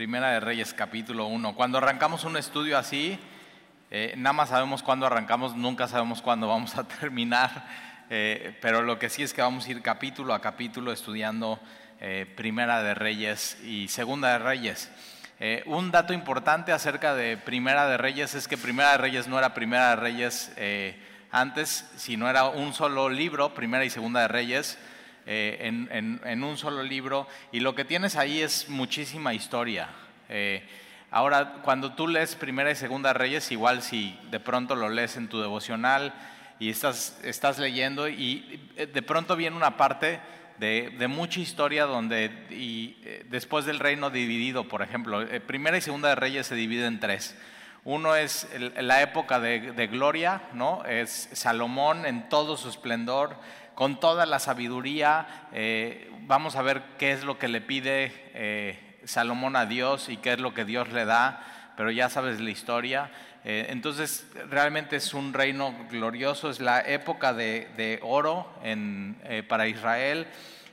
Primera de Reyes capítulo 1. Cuando arrancamos un estudio así, eh, nada más sabemos cuándo arrancamos, nunca sabemos cuándo vamos a terminar, eh, pero lo que sí es que vamos a ir capítulo a capítulo estudiando eh, Primera de Reyes y Segunda de Reyes. un dato importante acerca de Primera de Reyes es que Primera de Reyes no era Primera de Reyes antes, sino era un solo libro, Primera y Segunda de Reyes. En, un solo libro y lo que tienes ahí es muchísima historia. Ahora, cuando tú lees Primera y Segunda Reyes, igual si de pronto lo lees en tu devocional y estás, estás leyendo y eh, de pronto viene una parte de, mucha historia donde y, eh, después del reino dividido, por ejemplo, eh, Primera y Segunda de Reyes se divide en tres. Uno es la época de, gloria, ¿no? Es Salomón en todo su esplendor, con toda la sabiduría. vamos a ver qué es lo que le pide Salomón a Dios y qué es lo que Dios le da, pero ya sabes la historia. Eh, entonces, realmente es un reino glorioso, es la época de, oro eh, para Israel.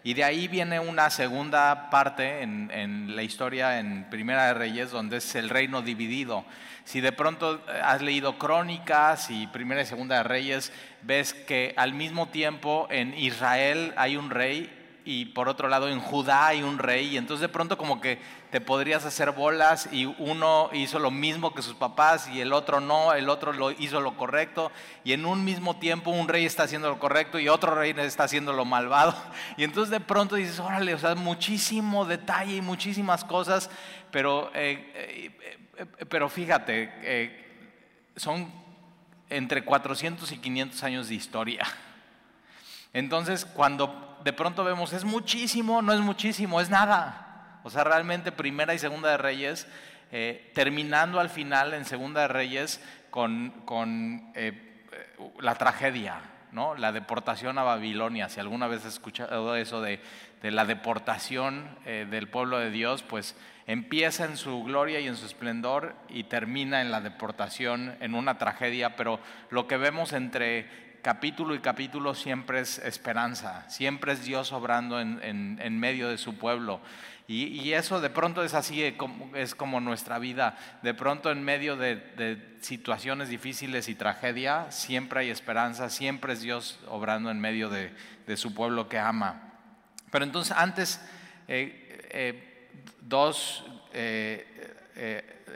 Y de ahí viene una segunda parte en, la historia en Primera de Reyes, donde es el reino dividido. Si de pronto has leído crónicas y Primera y Segunda de Reyes, ves que al mismo tiempo en Israel hay un rey y por otro lado en Judá hay un rey, y entonces de pronto como que te podrías hacer bolas y uno hizo lo mismo que sus papás y el otro no, el otro lo hizo lo correcto, y en un mismo tiempo un rey está haciendo lo correcto y otro rey está haciendo lo malvado, y entonces de pronto dices, órale, o sea, muchísimo detalle y muchísimas cosas, pero, eh, eh, eh, pero fíjate, son entre 400 y 500 años de historia. Entonces, cuando de pronto vemos, es muchísimo, no es muchísimo, es nada. O sea, realmente primera y segunda de Reyes, eh, terminando al final en segunda de Reyes con, eh, la tragedia, ¿no? la deportación a Babilonia. Si alguna vez has escuchado eso de, la deportación eh, del pueblo de Dios, pues empieza en su gloria y en su esplendor y termina en la deportación, en una tragedia, pero lo que vemos entre capítulo y capítulo siempre es esperanza, siempre es Dios obrando en, medio de su pueblo. Y, eso de pronto es así, eh, es como nuestra vida. De pronto en medio de, situaciones difíciles y tragedia, siempre hay esperanza, siempre es Dios obrando en medio de, su pueblo que ama. Pero entonces antes, eh, eh, dos,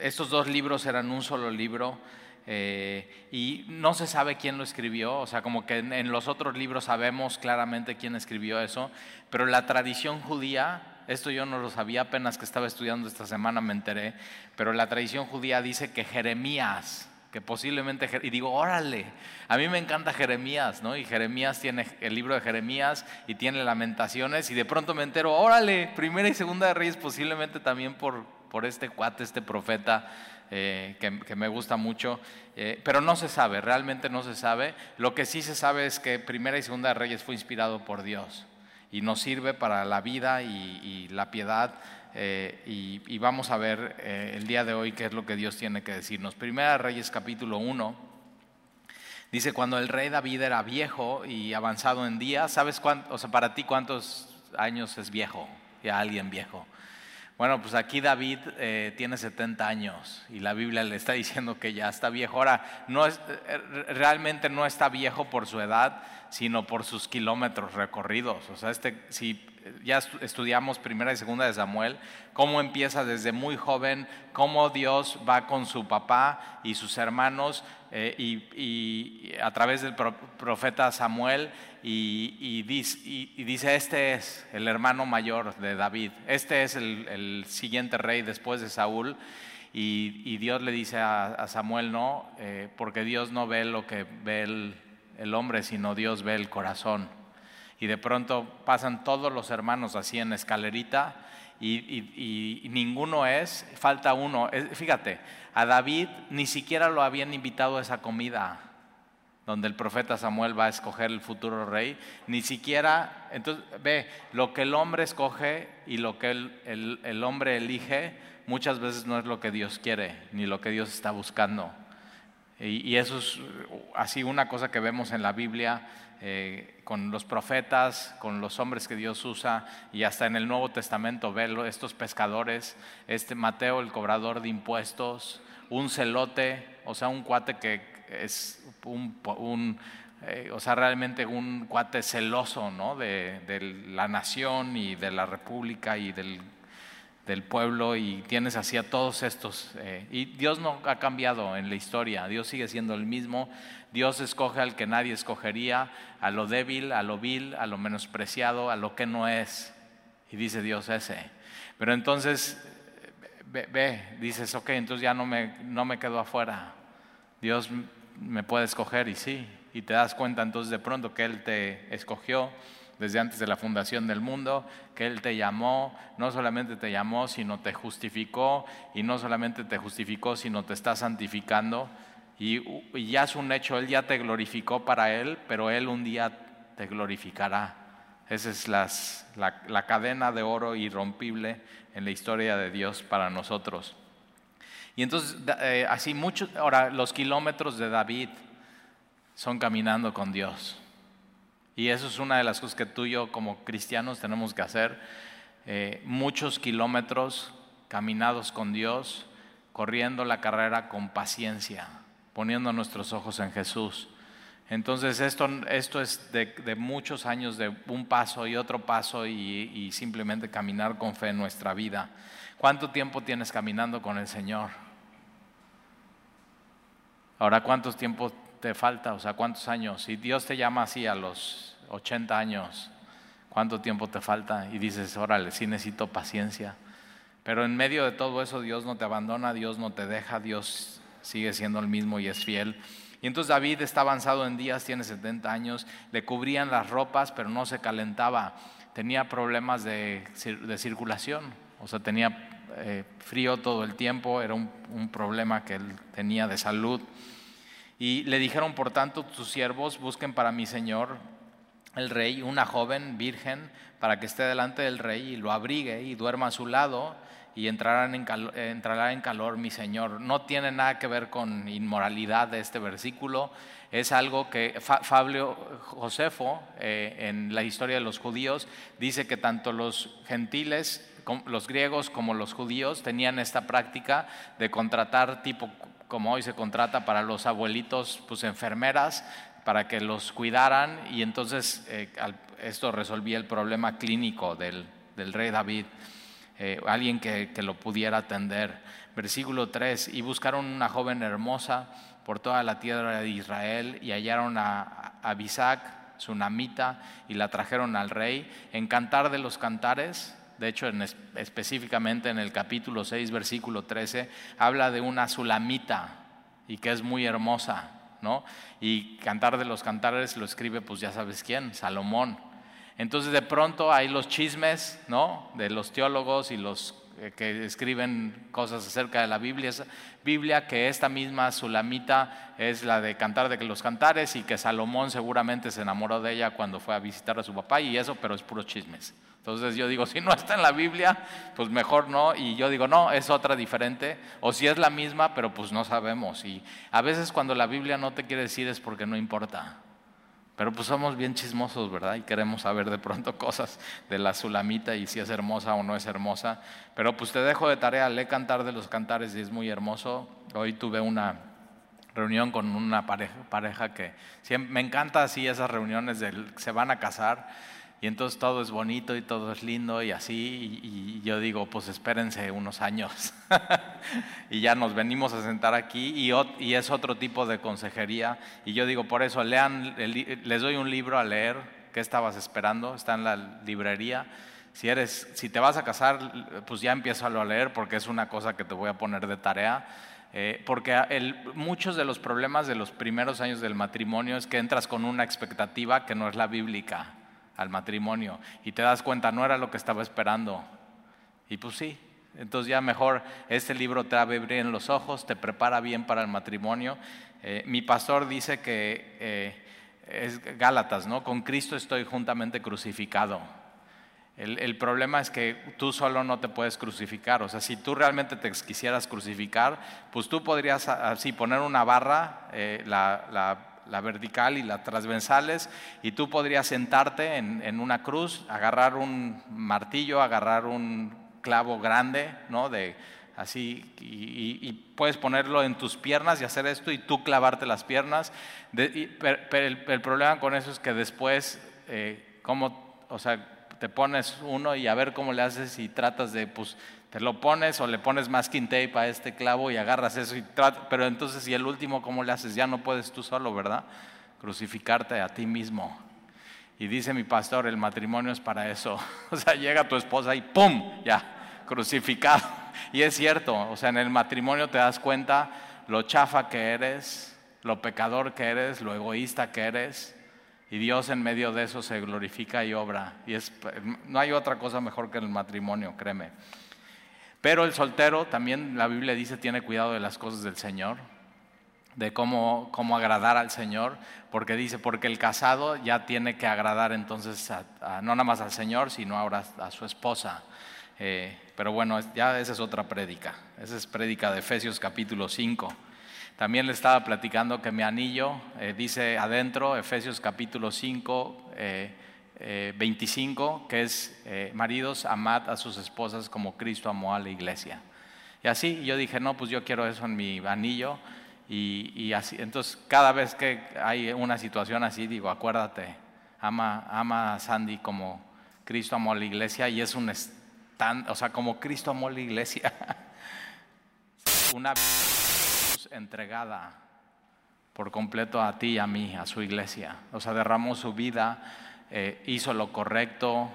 estos dos libros eran un solo libro. Y no se sabe quién lo escribió, o sea, como que en, los otros libros sabemos claramente quién escribió eso, pero la tradición judía, esto yo no lo sabía apenas que estaba estudiando esta semana, me enteré, pero la tradición judía dice que Jeremías, que posiblemente, y digo, órale, a mí me encanta Jeremías, ¿no? Y Jeremías tiene el libro de Jeremías y tiene lamentaciones, y de pronto me entero, órale, primera y segunda de Reyes, posiblemente también por, por este cuate, este profeta eh, que, me gusta mucho, eh, pero no se sabe, realmente no se sabe. Lo que sí se sabe es que Primera y Segunda de Reyes fue inspirado por Dios y nos sirve para la vida y, la piedad. Eh, y, vamos a ver el día de hoy qué es lo que Dios tiene que decirnos. Primera Reyes capítulo 1. Dice, cuando el rey David era viejo y avanzado en días, ¿sabes cuánto, o sea, para ti cuántos años es viejo? Ya alguien viejo. Bueno, pues aquí David eh, tiene 70 años y la Biblia le está diciendo que ya está viejo. Ahora, no es, eh, realmente no está viejo por su edad, sino por sus kilómetros recorridos. O sea, este, si ya estudiamos primera y segunda de Samuel, cómo empieza desde muy joven, cómo Dios va con su papá y sus hermanos eh, y, a través del profeta Samuel y, dice, este es el hermano mayor de David, este es el, siguiente rey después de Saúl. Y, Dios le dice a, Samuel, no, eh, porque Dios no ve lo que ve el hombre, sino Dios ve el corazón y de pronto pasan todos los hermanos así en escalerita y, ninguno es, falta uno. Fíjate, a David ni siquiera lo habían invitado a esa comida donde el profeta Samuel va a escoger el futuro rey, ni siquiera, entonces ve, lo que el hombre escoge y lo que el, el hombre elige muchas veces no es lo que Dios quiere, ni lo que Dios está buscando. Y, eso es así una cosa que vemos en la Biblia eh, con los profetas, con los hombres que Dios usa, y hasta en el Nuevo Testamento verlo, estos pescadores, este Mateo, el cobrador de impuestos, un celote, o sea, un cuate que es un, eh, o sea, realmente un cuate celoso, ¿no? De, de la nación y de la república y del del pueblo y tienes así a todos estos. Eh, y Dios no ha cambiado en la historia, Dios sigue siendo el mismo. Dios escoge al que nadie escogería, a lo débil, a lo vil, a lo menospreciado, a lo que no es. Y dice Dios ese. Pero entonces, ve, dices, ok, entonces ya no me, no me quedo afuera. Dios me puede escoger y sí. Y te das cuenta entonces de pronto que Él te escogió desde antes de la fundación del mundo, que Él te llamó, no solamente te llamó, sino te justificó, y no solamente te justificó, sino te está santificando, y, ya es un hecho, Él ya te glorificó para Él, pero Él un día te glorificará. Esa es la, cadena de oro irrompible en la historia de Dios para nosotros. Y entonces, eh, así muchos, ahora los kilómetros de David son caminando con Dios. Y eso es una de las cosas que tú y yo como cristianos tenemos que hacer. Eh, muchos kilómetros caminados con Dios, corriendo la carrera con paciencia, poniendo nuestros ojos en Jesús. Entonces esto, esto es de, muchos años de un paso y otro paso y, simplemente caminar con fe en nuestra vida. ¿Cuánto tiempo tienes caminando con el Señor? Ahora, ¿cuántos tiempos te falta? O sea, ¿cuántos años? Si Dios te llama así a los 80 años, ¿cuánto tiempo te falta? Y dices, órale, sí necesito paciencia. Pero en medio de todo eso Dios no te abandona, Dios no te deja, Dios sigue siendo el mismo y es fiel. Y entonces David está avanzado en días, tiene 70 años, le cubrían las ropas, pero no se calentaba. Tenía problemas de, circulación, o sea, tenía eh, frío todo el tiempo, era un problema que él tenía de salud. Y le dijeron, por tanto, tus siervos busquen para mi señor el rey una joven virgen para que esté delante del rey y lo abrigue y duerma a su lado y entrará en calor, entrará en calor mi Señor. No tiene nada que ver con inmoralidad de este versículo, es algo que Fabio Josefo eh, en la historia de los judíos dice que tanto los gentiles, los griegos como los judíos tenían esta práctica de contratar tipo como hoy se contrata para los abuelitos, pues enfermeras, para que los cuidaran y entonces eh, esto resolvía el problema clínico del, rey David, eh, alguien que, lo pudiera atender. Versículo 3, y buscaron una joven hermosa por toda la tierra de Israel y hallaron a Abisac, su namita, y la trajeron al rey. En Cantar de los Cantares, de hecho específicamente en el capítulo 6, versículo 13, habla de una sulamita y que es muy hermosa, ¿no? Y Cantar de los Cantares lo escribe, pues ya sabes quién, Salomón. Entonces de pronto hay los chismes, ¿no? De los teólogos y los que escriben cosas acerca de la Biblia, Biblia que esta misma Sulamita es la de Cantar de los Cantares y que Salomón seguramente se enamoró de ella cuando fue a visitar a su papá y eso, pero es puro chismes. Entonces yo digo, si no está en la Biblia, pues mejor no. Y yo digo, no, es otra diferente. O si es la misma, pero pues no sabemos. Y a veces cuando la Biblia no te quiere decir es porque no importa. Pero pues somos bien chismosos, ¿verdad? Y queremos saber de pronto cosas de la Sulamita y si es hermosa o no es hermosa. Pero pues te dejo de tarea, lee Cantar de los Cantares y es muy hermoso. Hoy tuve una reunión con una pareja, que me encanta así esas reuniones del se van a casar y entonces todo es bonito y todo es lindo y así, y, yo digo, pues espérense unos años. y ya nos venimos a sentar aquí y, y, es otro tipo de consejería. Y yo digo, por eso, lean, les doy un libro a leer, ¿qué estabas esperando? Está en la librería. Si, eres, si te vas a casar, pues ya empiezo a leer porque es una cosa que te voy a poner de tarea. Eh, porque el, muchos de los problemas de los primeros años del matrimonio es que entras con una expectativa que no es la bíblica al matrimonio y te das cuenta, no era lo que estaba esperando. Y pues sí, entonces ya mejor este libro te abre bien los ojos, te prepara bien para el matrimonio. Eh, mi pastor dice que eh, es Gálatas, ¿no? Con Cristo estoy juntamente crucificado. El, problema es que tú solo no te puedes crucificar. O sea, si tú realmente te quisieras crucificar, pues tú podrías así poner una barra, eh, la vertical y las transversales, y tú podrías sentarte en, una cruz, agarrar un martillo, agarrar un clavo grande, ¿no? De, así, y, puedes ponerlo en tus piernas y hacer esto y tú clavarte las piernas. pero, el, problema con eso es que después, eh, como, o sea, te pones uno y a ver cómo le haces y tratas de, pues, te lo pones o le pones masking tape a este clavo y agarras eso y pero entonces y el último cómo le haces, ya no puedes tú solo, ¿verdad? Crucificarte a ti mismo. Y dice mi pastor, el matrimonio es para eso. O sea, llega tu esposa y ¡pum! Ya, crucificado. Y es cierto, o sea, en el matrimonio te das cuenta lo chafa que eres, lo pecador que eres, lo egoísta que eres. Y Dios en medio de eso se glorifica y obra. Y es, no hay otra cosa mejor que el matrimonio, créeme. Pero el soltero también la Biblia dice tiene cuidado de las cosas del Señor, de cómo, cómo agradar al Señor, porque dice, porque el casado ya tiene que agradar entonces no nada más al Señor, sino ahora a su esposa. Eh, pero bueno, ya esa es otra prédica, esa es prédica de Efesios capítulo 5. También le estaba platicando que mi anillo eh, dice adentro, Efesios capítulo 5, 25, eh, que es eh, maridos, amad a sus esposas como Cristo amó a la iglesia. Y así yo dije, no, pues yo quiero eso en mi anillo. Y, así, entonces cada vez que hay una situación así, digo, acuérdate, ama, ama a Sandy como Cristo amó a la iglesia y es un stand, o sea, como Cristo amó a la iglesia. una entregada por completo a ti y a mí, a su iglesia. O sea, derramó su vida eh, hizo lo correcto,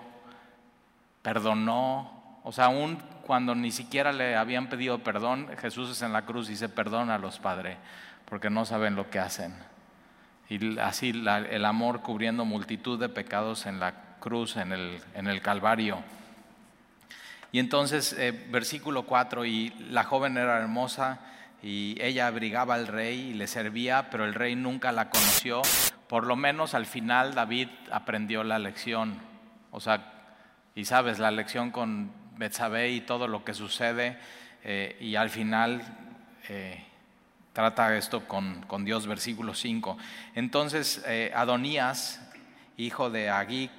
perdonó, o sea, aún cuando ni siquiera le habían pedido perdón, Jesús es en la cruz y dice, los Padre, porque no saben lo que hacen. Y así el amor cubriendo multitud de pecados en la cruz, en el, en el Calvario. Y entonces, eh, versículo 4, y la joven era hermosa y ella abrigaba al rey y le servía, pero el rey nunca la conoció por lo menos al final David aprendió la lección. O sea, y sabes, la lección con Betsabé y todo lo que sucede, eh, y al final eh, trata esto con, Dios, versículo 5. Entonces, eh, Adonías, hijo de Agik,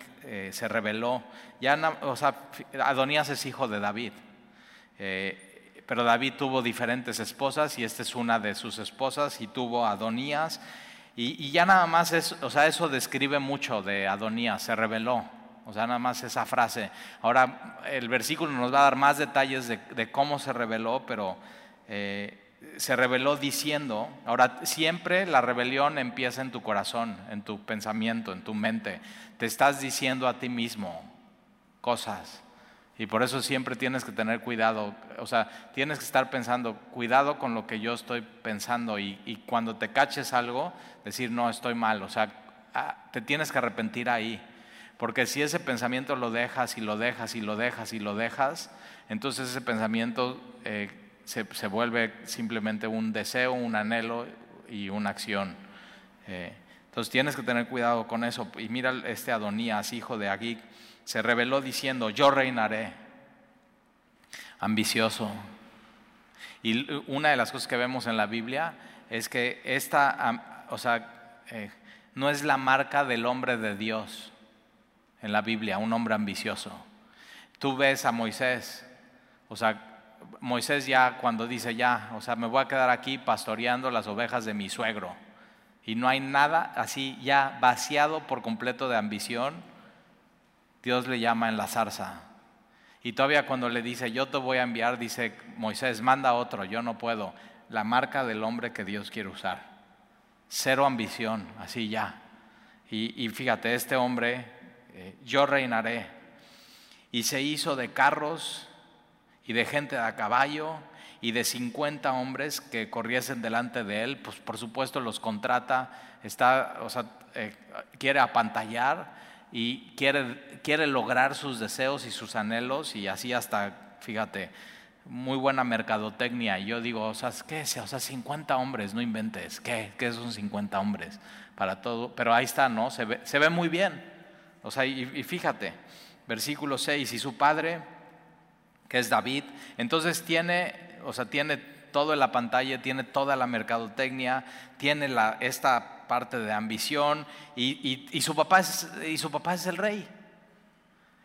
se rebeló. Ya, o sea, Adonías es hijo de David. pero David tuvo diferentes esposas y esta es una de sus esposas y tuvo Adonías y, ya nada más, es, o sea, eso describe mucho de Adonías, se reveló. O sea, nada más esa frase. Ahora, el versículo nos va a dar más detalles de, cómo se reveló, pero eh, se reveló diciendo, ahora siempre la rebelión empieza en tu corazón, en tu pensamiento, en tu mente. Te estás diciendo a ti mismo cosas. Y por eso siempre tienes que tener cuidado, o sea, tienes que estar pensando, cuidado con lo que yo estoy pensando y, cuando te caches algo, decir, no, estoy mal, o sea, ah, te tienes que arrepentir ahí. Porque si ese pensamiento lo dejas y lo dejas y lo dejas y lo dejas, entonces ese pensamiento eh, se, vuelve simplemente un deseo, un anhelo y una acción. Eh, entonces tienes que tener cuidado con eso. Y mira este Adonías, hijo de Agig, se reveló diciendo, yo reinaré, ambicioso. Y una de las cosas que vemos en la Biblia es que esta, o sea, eh, no es la marca del hombre de Dios en la Biblia, un hombre ambicioso. Tú ves a Moisés, o sea, Moisés ya cuando dice ya, o sea, me voy a quedar aquí pastoreando las ovejas de mi suegro. Y no hay nada así ya vaciado por completo de ambición Dios le llama en la zarza. Y todavía cuando le dice, yo te voy a enviar, dice Moisés, manda otro, yo no puedo. La marca del hombre que Dios quiere usar. Cero ambición, así ya. Y, fíjate, este hombre, eh, yo reinaré. Y se hizo de carros y de gente a caballo y de 50 hombres que corriesen delante de él, pues por supuesto los contrata, está, o sea, eh, quiere apantallar y quiere, quiere lograr sus deseos y sus anhelos y así hasta, fíjate, muy buena mercadotecnia. Y yo digo, o sea, ¿qué es? O sea, 50 hombres, no inventes. ¿Qué? ¿Qué son 50 hombres? Para todo. Pero ahí está, ¿no? Se ve, se ve muy bien. O sea, y, y fíjate, versículo 6, y su padre, que es David, entonces tiene, o sea, tiene todo en la pantalla, tiene toda la mercadotecnia, tiene la, esta parte de ambición y, su papá es, y su papá es el rey.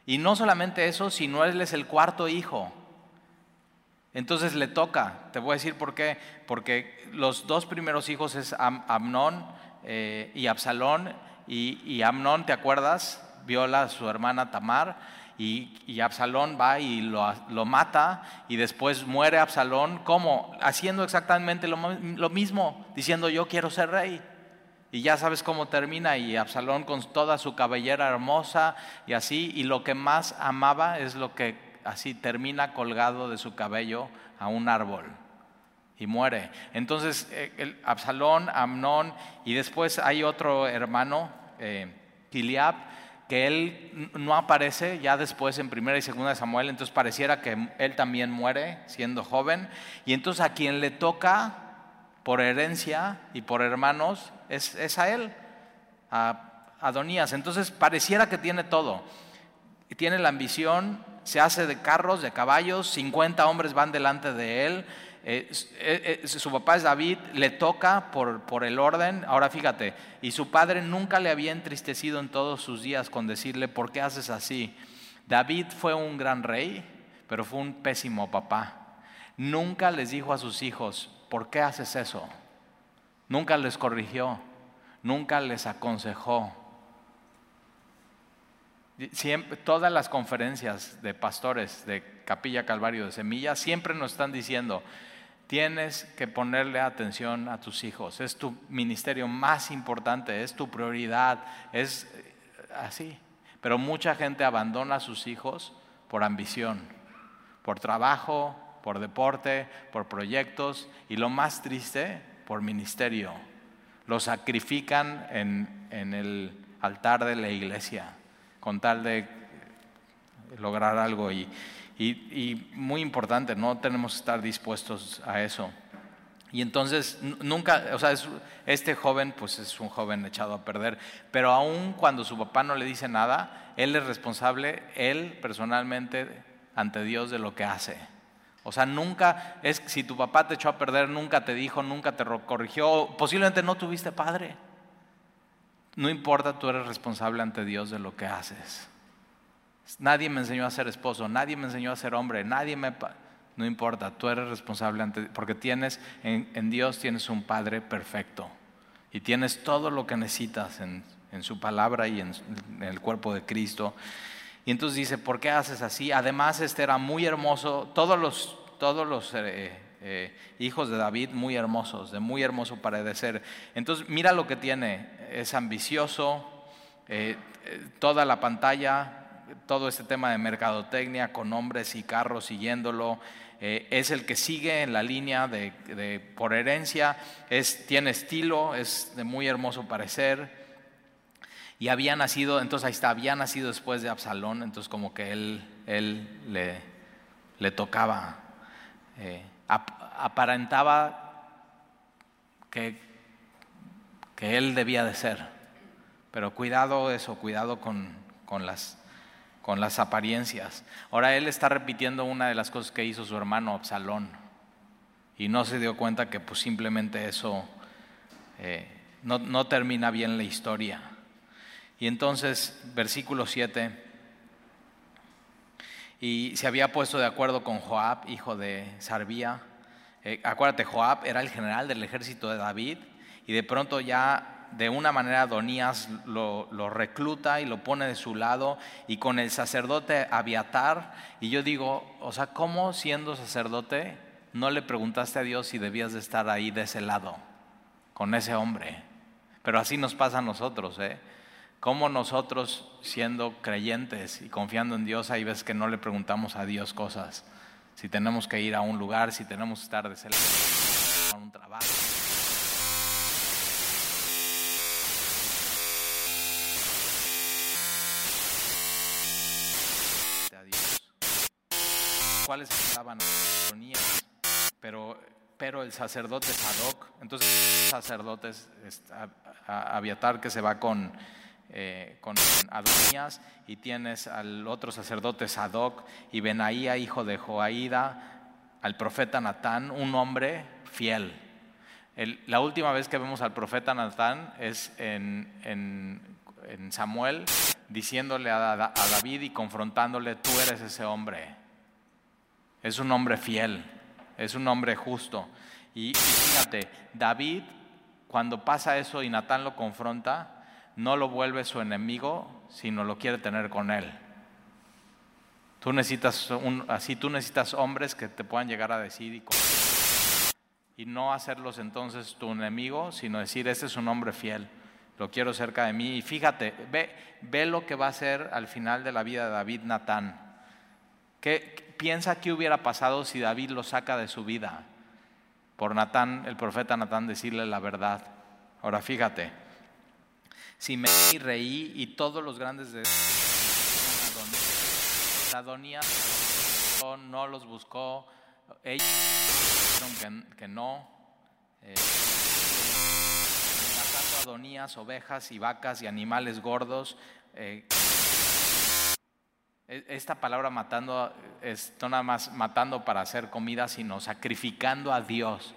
Y no solamente eso, sino él es el cuarto hijo. Entonces le toca, te voy a decir por qué, porque los dos primeros hijos es Amnón eh, y Absalón, y, y Amnón, ¿te acuerdas? Viola a su hermana Tamar, y, Absalón va y lo, mata y después muere Absalón, ¿cómo? Haciendo exactamente lo, mismo, diciendo yo quiero ser rey. Y ya sabes cómo termina y Absalón con toda su cabellera hermosa y así, y lo que más amaba es lo que así termina colgado de su cabello a un árbol y muere. Entonces eh, Absalón, Amnón y después hay otro hermano, eh, que él no aparece ya después en primera y segunda de Samuel, entonces pareciera que él también muere siendo joven, y entonces a quien le toca por herencia y por hermanos es, a él, a Adonías. Entonces pareciera que tiene todo, tiene la ambición, se hace de carros, de caballos, 50 hombres van delante de él, su papá es David, le toca por, por, el orden. Ahora fíjate, y su padre nunca le había entristecido en todos sus días con decirle, ¿por qué haces así? David fue un gran rey, pero fue un pésimo papá. Nunca les dijo a sus hijos, ¿por qué haces eso? Nunca les corrigió, nunca les aconsejó. Siempre, todas las conferencias de pastores de Capilla Calvario de Semilla siempre nos están diciendo, Tienes que ponerle atención a tus hijos. Es tu ministerio más importante, es tu prioridad, es eh, así. Pero mucha gente abandona a sus hijos por ambición, por trabajo, por deporte, por proyectos y lo más triste, por ministerio. Lo sacrifican en, el altar de la iglesia con tal de lograr algo y, y, muy importante, no tenemos que estar dispuestos a eso. Y entonces nunca, o sea, este joven pues es un joven echado a perder, pero aún cuando su papá no le dice nada, él es responsable, él personalmente, ante Dios de lo que hace. O sea, nunca, es si tu papá te echó a perder, nunca te dijo, nunca te corrigió, posiblemente no tuviste padre. No importa, tú eres responsable ante Dios de lo que haces. Nadie me enseñó a ser esposo, nadie me enseñó a ser hombre, nadie me... No importa, tú eres responsable porque tienes, en, Dios tienes un Padre perfecto y tienes todo lo que necesitas en, su palabra y en, el cuerpo de Cristo. Y entonces dice, ¿por qué haces así? Además, este era muy hermoso, todos los, todos los eh, eh, hijos de David muy hermosos, de muy hermoso parecer. Entonces, mira lo que tiene, es ambicioso, eh, toda la pantalla todo este tema de mercadotecnia con hombres y carros siguiéndolo. Eh, es el que sigue en la línea de, por herencia, es, tiene estilo, es de muy hermoso parecer. Y había nacido, entonces ahí está, había nacido después de Absalón, entonces como que él, él le, le tocaba, eh, aparentaba que, que él debía de ser. Pero cuidado eso, cuidado con, con las con las apariencias. Ahora él está repitiendo una de las cosas que hizo su hermano Absalón y no se dio cuenta que pues simplemente eso eh, no, no, termina bien la historia. Y entonces, versículo 7, y se había puesto de acuerdo con Joab, hijo de Sarbía. Eh, acuérdate, Joab era el general del ejército de David y de pronto ya de una manera Adonías lo, recluta y lo pone de su lado y con el sacerdote Abiatar. Y yo digo, o sea, ¿cómo siendo sacerdote no le preguntaste a Dios si debías de estar ahí de ese lado, con ese hombre? Pero así nos pasa a nosotros, ¿eh? ¿Cómo nosotros siendo creyentes y confiando en Dios, hay veces que no le preguntamos a Dios cosas? Si tenemos que ir a un lugar, si tenemos que estar de ese lado, a un trabajo. Cuales estaban pero, pero el sacerdote Sadoc, entonces el sacerdote es que se va con, eh, con Adonías y tienes al otro sacerdote Sadoc y Benaía, hijo de Joaída, al profeta Natán un hombre fiel. la última vez que vemos al profeta Natán es en, Samuel diciéndole a David y confrontándole, tú eres ese hombre. Es un hombre fiel, es un hombre justo. Y, fíjate, David, cuando pasa eso y Natán lo confronta, no lo vuelve su enemigo, sino lo quiere tener con él. Tú necesitas así tú necesitas hombres que te puedan llegar a decir y, y no hacerlos entonces tu enemigo, sino decir, este es un hombre fiel, lo quiero cerca de mí. Y fíjate, ve, ve lo que va a ser al final de la vida de David Natán. ¿Qué, piensa qué hubiera pasado si David lo saca de su vida? por Natán, el profeta Natán, decirle la verdad. Ahora fíjate, si me reí y todos los grandes de Adonías no los buscó, ellos dijeron que, no. Eh, matando a Adonías, ovejas y vacas y animales gordos. Eh, esta palabra matando es no nada más matando para hacer comida, sino sacrificando a Dios.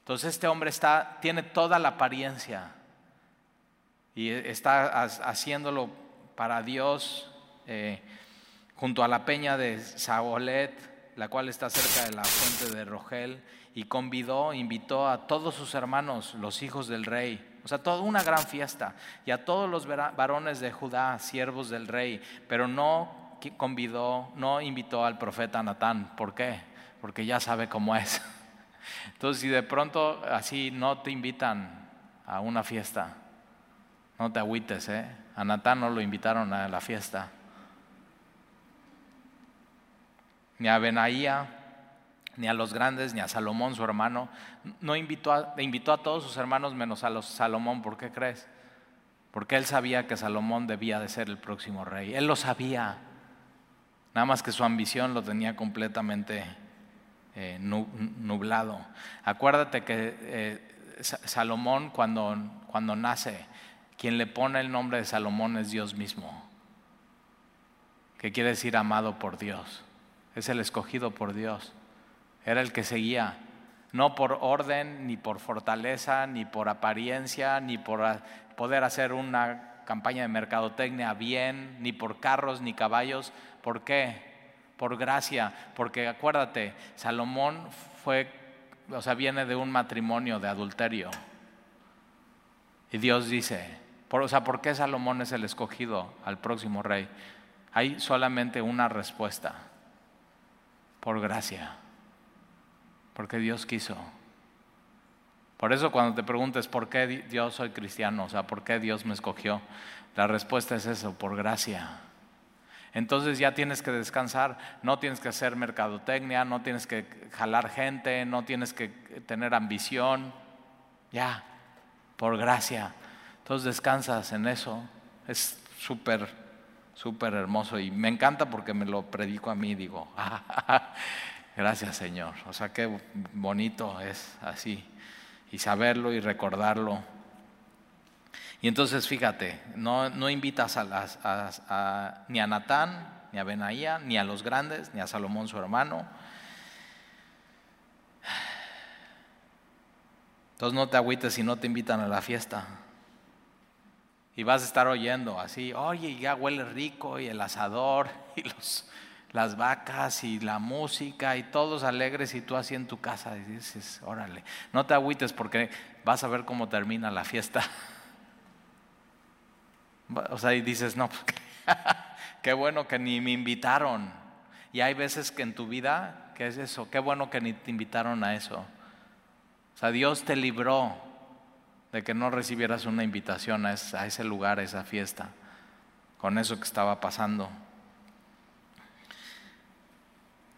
Entonces este hombre está, tiene toda la apariencia y está haciéndolo para Dios eh, junto a la peña de Saolet, la cual está cerca de la fuente de Rogel, y convidó, invitó a todos sus hermanos, los hijos del rey, o sea, toda una gran fiesta. Y a todos los varones de Judá, siervos del rey, pero no convidó, no invitó al profeta Natán. ¿Por qué? Porque ya sabe cómo es. Entonces, si de pronto así no te invitan a una fiesta, no te agüites, ¿eh? A Natán no lo invitaron a la fiesta. Ni a Benaía, ni a los grandes, ni a Salomón, su hermano. No invitó a, invitó a todos sus hermanos menos a los Salomón. ¿Por qué crees? Porque él sabía que Salomón debía de ser el próximo rey. Él lo sabía. Nada más que su ambición lo tenía completamente eh, nublado. Acuérdate que eh, Salomón cuando, cuando nace, quien le pone el nombre de Salomón es Dios mismo, que quiere decir amado por Dios. Es el escogido por Dios. Era el que seguía, no por orden, ni por fortaleza, ni por apariencia, ni por poder hacer una campaña de mercadotecnia bien, ni por carros, ni caballos. ¿Por qué? Por gracia, porque acuérdate, Salomón fue, o sea, viene de un matrimonio de adulterio. Y Dios dice, o sea, ¿por qué Salomón es el escogido al próximo rey? Hay solamente una respuesta, por gracia porque Dios quiso. Por eso cuando te preguntes por qué yo soy cristiano, o sea, por qué Dios me escogió, la respuesta es eso, por gracia. Entonces ya tienes que descansar, no tienes que hacer mercadotecnia, no tienes que jalar gente, no tienes que tener ambición, ya, por gracia. Entonces descansas en eso, es súper, súper hermoso y me encanta porque me lo predico a mí, digo, Gracias Señor. O sea, qué bonito es así. Y saberlo y recordarlo. Y entonces fíjate, no, no invitas a ni a Natán, ni a Benaía, ni a los grandes, ni a Salomón su hermano. Entonces no te agüites si no te invitan a la fiesta. Y vas a estar oyendo así, oye, ya huele rico y el asador y los las vacas y la música y todos alegres y tú así en tu casa y dices, órale, no te agüites porque vas a ver cómo termina la fiesta. O sea, y dices, no, pues, qué bueno que ni me invitaron. Y hay veces que en tu vida, ¿qué es eso? Qué bueno que ni te invitaron a eso. O sea, Dios te libró de que no recibieras una invitación a ese lugar, a esa fiesta, con eso que estaba pasando.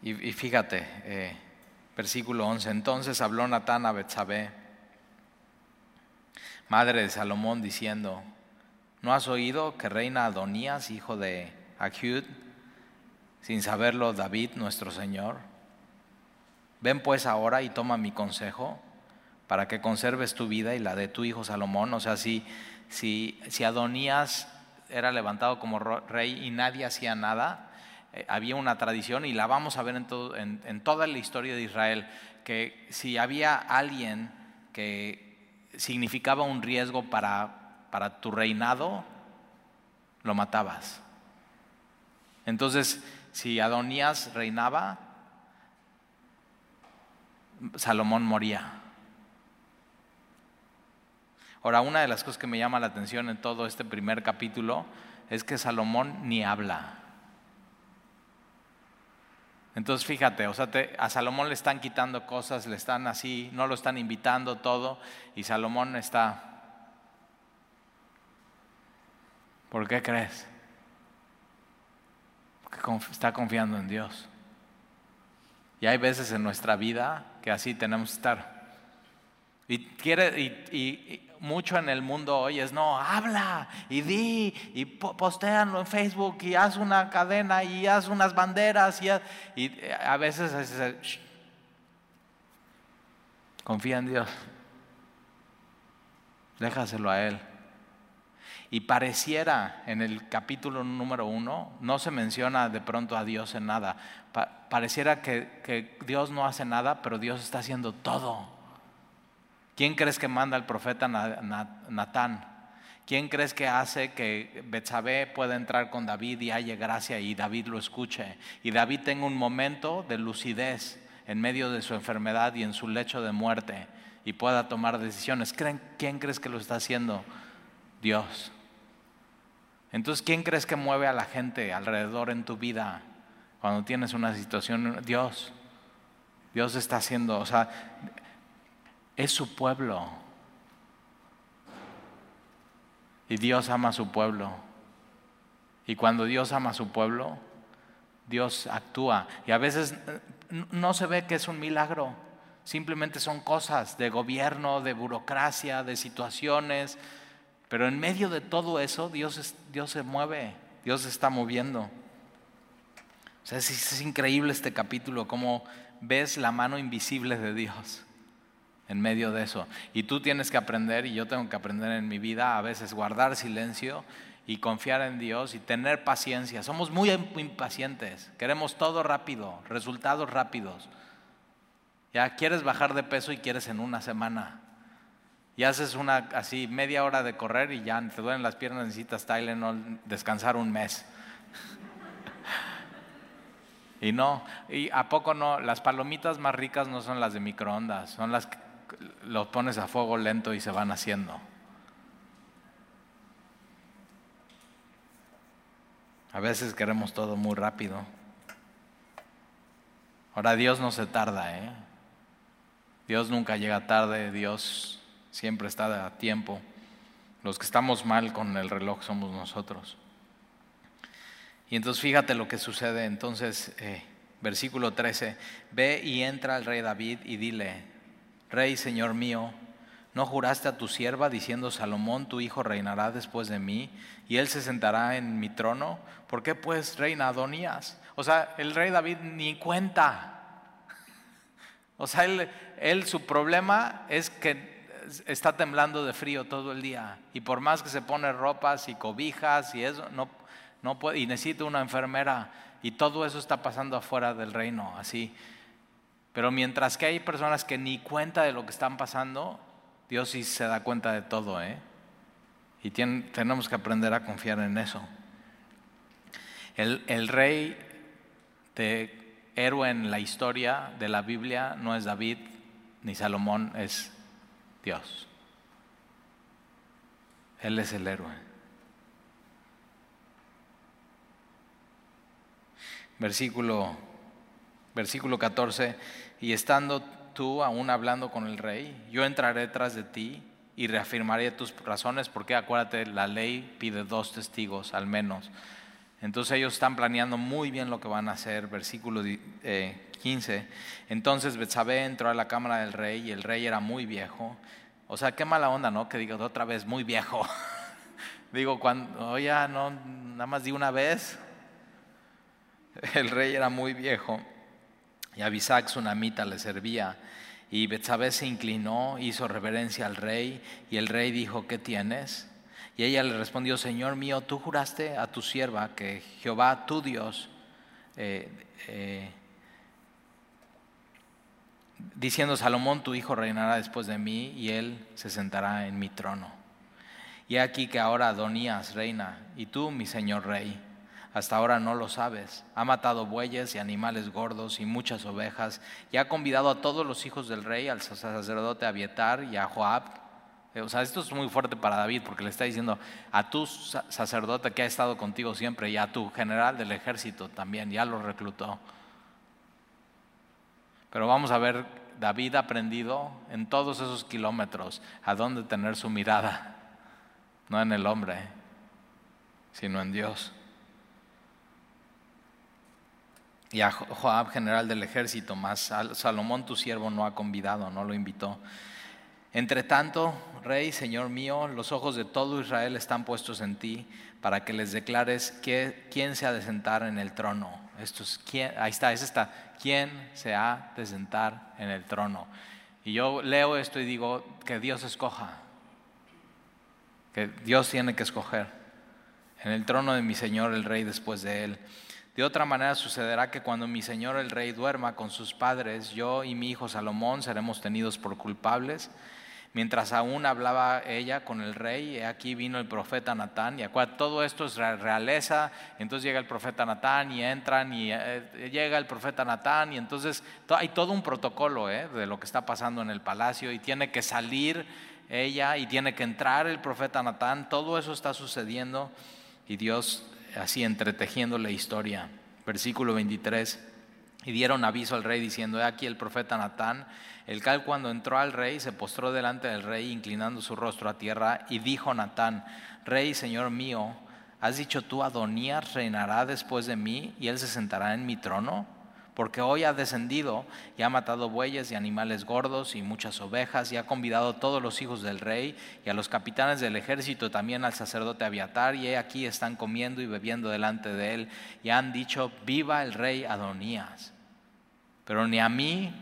Y, fíjate, eh, versículo 11, entonces habló Natán a Betsabé, madre de Salomón, diciendo, ¿no has oído que reina Adonías, hijo de Ahiud, sin saberlo David, nuestro Señor? Ven pues ahora y toma mi consejo para que conserves tu vida y la de tu hijo Salomón. O sea, si, si, si Adonías era levantado como rey y nadie hacía nada, eh, había una tradición y la vamos a ver en, en, toda la historia de Israel, que si había alguien que significaba un riesgo para tu reinado, lo matabas. Entonces, si Adonías reinaba, Salomón moría. Ahora, una de las cosas que me llama la atención en todo este primer capítulo es que Salomón ni habla. Entonces fíjate, o sea, a Salomón le están quitando cosas, le están así, no lo están invitando todo, y Salomón está... ¿Por qué crees? Porque está confiando en Dios. Y hay veces en nuestra vida que así tenemos que estar. Y, quiere, mucho en el mundo hoy es, no, habla y di y postéanlo en Facebook y haz una cadena y haz unas banderas y, y a veces es, confía en Dios, déjaselo a Él. Y pareciera en el capítulo número uno, no se menciona de pronto a Dios en nada, pareciera que, que Dios no hace nada, pero Dios está haciendo todo. ¿Quién crees que manda al profeta Natán? ¿Quién crees que hace que Betsabé pueda entrar con David y haya gracia y David lo escuche? Y David tenga un momento de lucidez en medio de su enfermedad y en su lecho de muerte y pueda tomar decisiones. ¿Quién crees que lo está haciendo? Dios. Entonces, ¿quién crees que mueve a la gente alrededor en tu vida cuando tienes una situación? Dios. Dios está haciendo, o sea, es su pueblo. Y Dios ama a su pueblo. Y cuando Dios ama a su pueblo, Dios actúa. Y a veces eh, no se ve que es un milagro. Simplemente son cosas de gobierno, de burocracia, de situaciones. Pero en medio de todo eso, Dios, Dios se mueve, Dios se está moviendo. O sea, es, es increíble este capítulo, cómo ves la mano invisible de Dios en medio de eso. Y tú tienes que aprender, y yo tengo que aprender en mi vida, a veces guardar silencio y confiar en Dios y tener paciencia. Somos muy impacientes, queremos todo rápido, resultados rápidos. Ya quieres bajar de peso y quieres en una semana. Y haces una así media hora de correr y ya te duelen las piernas, necesitas Tylenol, descansar un mes. y no, y a poco no, las palomitas más ricas no son las de microondas, son las que los pones a fuego lento y se van haciendo. A veces queremos todo muy rápido. Ahora Dios no se tarda, ¿eh? Dios nunca llega tarde, Dios siempre está a tiempo. Los que estamos mal con el reloj somos nosotros. Y entonces fíjate lo que sucede. Entonces, eh, versículo 13, ve y entra el rey David y dile, Rey, Señor mío, ¿no juraste a tu sierva diciendo, Salomón, tu hijo reinará después de mí y él se sentará en mi trono? ¿Por qué pues reina Adonías? O sea, el rey David ni cuenta. O sea, él, él su problema es que está temblando de frío todo el día y por más que se pone ropas y cobijas y eso, no, no puede, y necesita una enfermera y todo eso está pasando afuera del reino, así. Pero mientras que hay personas que ni cuenta de lo que están pasando, Dios sí se da cuenta de todo, ¿eh? Y tenemos que aprender a confiar en eso. El, el rey de héroe en la historia de la Biblia no es David ni Salomón, es Dios. Él es el héroe. Versículo Versículo 14, y estando tú aún hablando con el rey, yo entraré tras de ti y reafirmaré tus razones, porque acuérdate, la ley pide dos testigos al menos. Entonces ellos están planeando muy bien lo que van a hacer. Versículo 15. Eh, Entonces Betsabé entró a la cámara del rey y el rey era muy viejo. O sea, qué mala onda, ¿no? Que digo otra vez, muy viejo. digo, cuando, oye, no, nada más di una vez. El rey era muy viejo. Y Abisac Sunamita le servía. Y Betsabé se inclinó, hizo reverencia al rey, y el rey dijo, ¿qué tienes? Y ella le respondió, Señor mío, tú juraste a tu sierva que Jehová, tu Dios, eh, eh, diciendo, Salomón, tu hijo reinará después de mí y él se sentará en mi trono. Y aquí que ahora Adonías reina y tú, mi señor rey hasta ahora no lo sabes. Ha matado bueyes y animales gordos y muchas ovejas y ha convidado a todos los hijos del rey, al sacerdote Abietar y a Joab. Eh, o sea, esto es muy fuerte para David porque le está diciendo a tu sacerdote que ha estado contigo siempre y a tu general del ejército también, ya lo reclutó. Pero vamos a ver, David ha aprendido en todos esos kilómetros a dónde tener su mirada, no en el hombre, sino en Dios. Y a Joab, general del ejército, más Salomón tu siervo no ha convidado, no lo invitó. Entre tanto, rey, señor mío, los ojos de todo Israel están puestos en ti para que les declares quién se ha de sentar en el trono. Esto es, ¿quién? Ahí está, es esta, ¿quién se ha de sentar en el trono? Y yo leo esto y digo, que Dios escoja, que Dios tiene que escoger en el trono de mi Señor el Rey después de él. De otra manera sucederá que cuando mi señor el rey duerma con sus padres, yo y mi hijo Salomón seremos tenidos por culpables. Mientras aún hablaba ella con el rey, aquí vino el profeta Natán, y acuérdate, todo esto es realeza, entonces llega el profeta Natán y entran y eh, llega el profeta Natán y entonces hay todo un protocolo eh, de lo que está pasando en el palacio y tiene que salir ella y tiene que entrar el profeta Natán, todo eso está sucediendo y Dios así entretejiendo la historia. Versículo 23. Y dieron aviso al rey diciendo, he aquí el profeta Natán, el cual cuando entró al rey se postró delante del rey inclinando su rostro a tierra y dijo Natán, rey, señor mío, ¿has dicho tú Adonías reinará después de mí y él se sentará en mi trono? Porque hoy ha descendido y ha matado bueyes y animales gordos y muchas ovejas y ha convidado a todos los hijos del rey y a los capitanes del ejército, también al sacerdote Abiatar, y aquí están comiendo y bebiendo delante de él y han dicho, viva el rey Adonías. Pero ni a mí,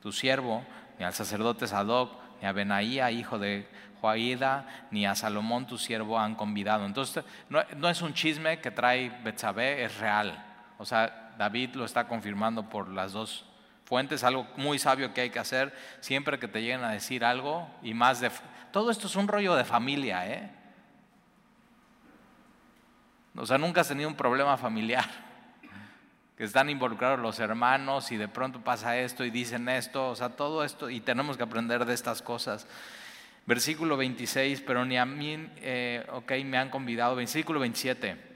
tu siervo, ni al sacerdote Sadoc, ni a Benaía, hijo de Joaída, ni a Salomón, tu siervo, han convidado. Entonces, no, no es un chisme que trae Betsabé, es real. O sea, David lo está confirmando por las dos fuentes, algo muy sabio que hay que hacer siempre que te lleguen a decir algo y más de... Todo esto es un rollo de familia, ¿eh? O sea, nunca has tenido un problema familiar, que están involucrados los hermanos y de pronto pasa esto y dicen esto, o sea, todo esto y tenemos que aprender de estas cosas. Versículo 26, pero ni a mí, eh, ok, me han convidado. Versículo 27.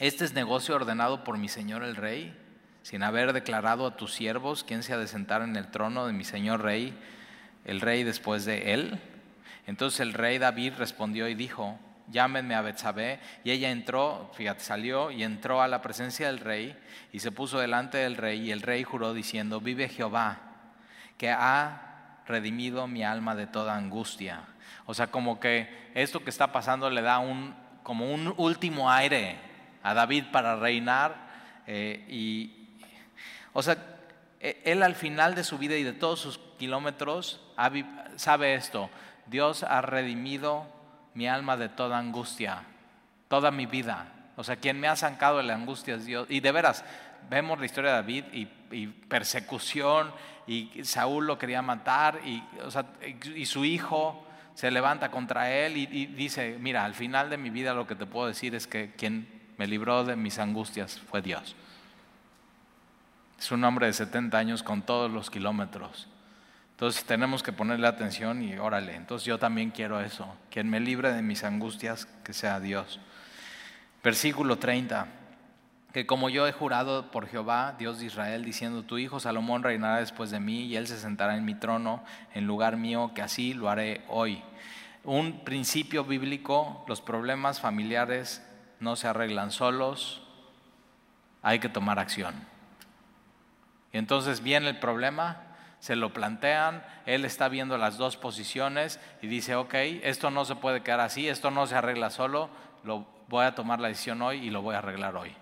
Este es negocio ordenado por mi señor el rey, sin haber declarado a tus siervos quién se ha de sentar en el trono de mi señor rey, el rey después de él. Entonces el rey David respondió y dijo, llámenme a Betsabé. Y ella entró, fíjate, salió y entró a la presencia del rey y se puso delante del rey. Y el rey juró diciendo, vive Jehová, que ha redimido mi alma de toda angustia. O sea, como que esto que está pasando le da un, como un último aire a David para reinar. Eh, y, o sea, e, él al final de su vida y de todos sus kilómetros sabe esto, Dios ha redimido mi alma de toda angustia, toda mi vida. O sea, quien me ha sacado de la angustia es Dios. Y de veras, vemos la historia de David y, persecución, y Saúl lo quería matar, y, y su hijo se levanta contra él y, y, dice, mira, al final de mi vida lo que te puedo decir es que quien me libró de mis angustias fue Dios. Es un hombre de 70 años con todos los kilómetros. Entonces tenemos que ponerle atención y órale. Entonces yo también quiero eso. Quien me libre de mis angustias, que sea Dios. Versículo 30. Que como yo he jurado por Jehová, Dios de Israel, diciendo, tu hijo Salomón reinará después de mí y él se sentará en mi trono en lugar mío, que así lo haré hoy. Un principio bíblico, los problemas familiares no se arreglan solos, hay que tomar acción. Y entonces viene el problema, se lo plantean, él está viendo las dos posiciones y dice, ok, esto no se puede quedar así, esto no se arregla solo, lo voy a tomar la decisión hoy y lo voy a arreglar hoy.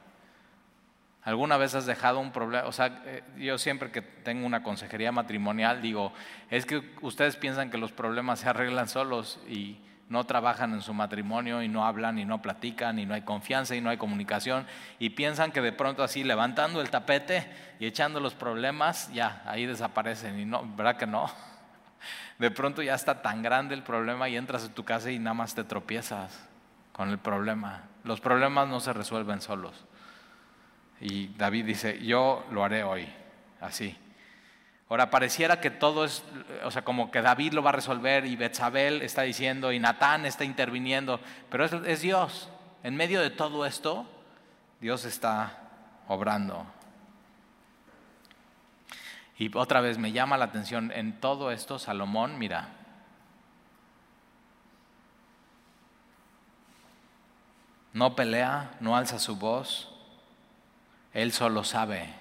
¿Alguna vez has dejado un problema? O sea, eh, yo siempre que tengo una consejería matrimonial digo, es que ustedes piensan que los problemas se arreglan solos y no trabajan en su matrimonio y no hablan y no platican y no hay confianza y no hay comunicación y piensan que de pronto así levantando el tapete y echando los problemas, ya, ahí desaparecen y no, ¿verdad que no? De pronto ya está tan grande el problema y entras a tu casa y nada más te tropiezas con el problema. Los problemas no se resuelven solos. Y David dice, yo lo haré hoy, así. Ahora, pareciera que todo es, o sea, como que David lo va a resolver y Betsabel está diciendo y Natán está interviniendo, pero es, es Dios. En medio de todo esto, Dios está obrando. Y otra vez me llama la atención, en todo esto Salomón, mira, no pelea, no alza su voz, él solo sabe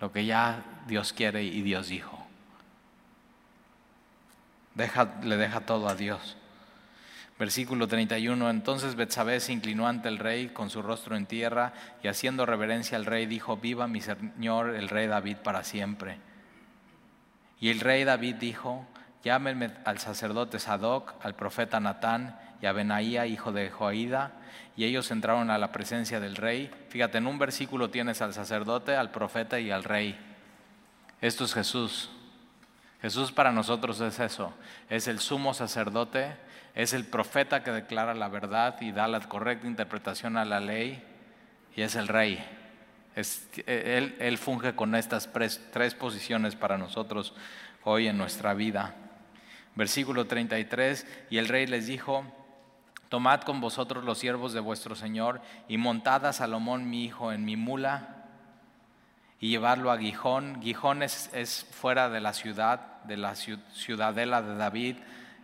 lo que ya Dios quiere y Dios dijo. le deja todo a Dios. Versículo 31, entonces Betsabé se inclinó ante el rey con su rostro en tierra y haciendo reverencia al rey dijo, viva mi señor el rey David para siempre. Y el rey David dijo, llámenme al sacerdote Sadoc, al profeta Natán y a Benaía, hijo de Joaída, y ellos entraron a la presencia del rey. Fíjate, en un versículo tienes al sacerdote, al profeta y al rey. Esto es Jesús. Jesús para nosotros es eso, es el sumo sacerdote, es el profeta que declara la verdad y da la correcta interpretación a la ley, y es el rey. él, funge con estas tres posiciones para nosotros hoy en nuestra vida. Versículo 33, y el rey les dijo, Tomad con vosotros los siervos de vuestro Señor y montad a Salomón mi hijo en mi mula y llevarlo a Gijón. Gijón es, fuera de la ciudad, de la ciudadela de David,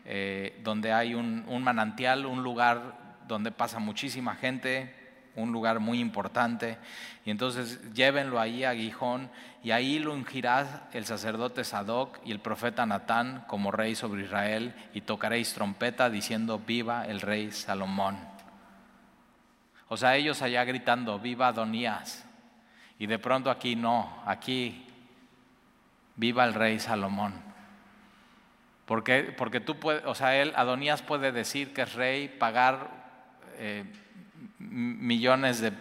eh, donde hay un, un manantial, un lugar donde pasa muchísima gente, un lugar muy importante. Y entonces llévenlo ahí a Gijón y ahí lo ungirá el sacerdote Sadoc y el profeta Natán como rey sobre Israel y tocaréis trompeta diciendo viva el rey Salomón. O sea, ellos allá gritando viva Adonías. Y de pronto aquí no, aquí viva el rey Salomón. Porque, porque tú puedes, o sea, él, Adonías puede decir que es rey, pagar eh, millones de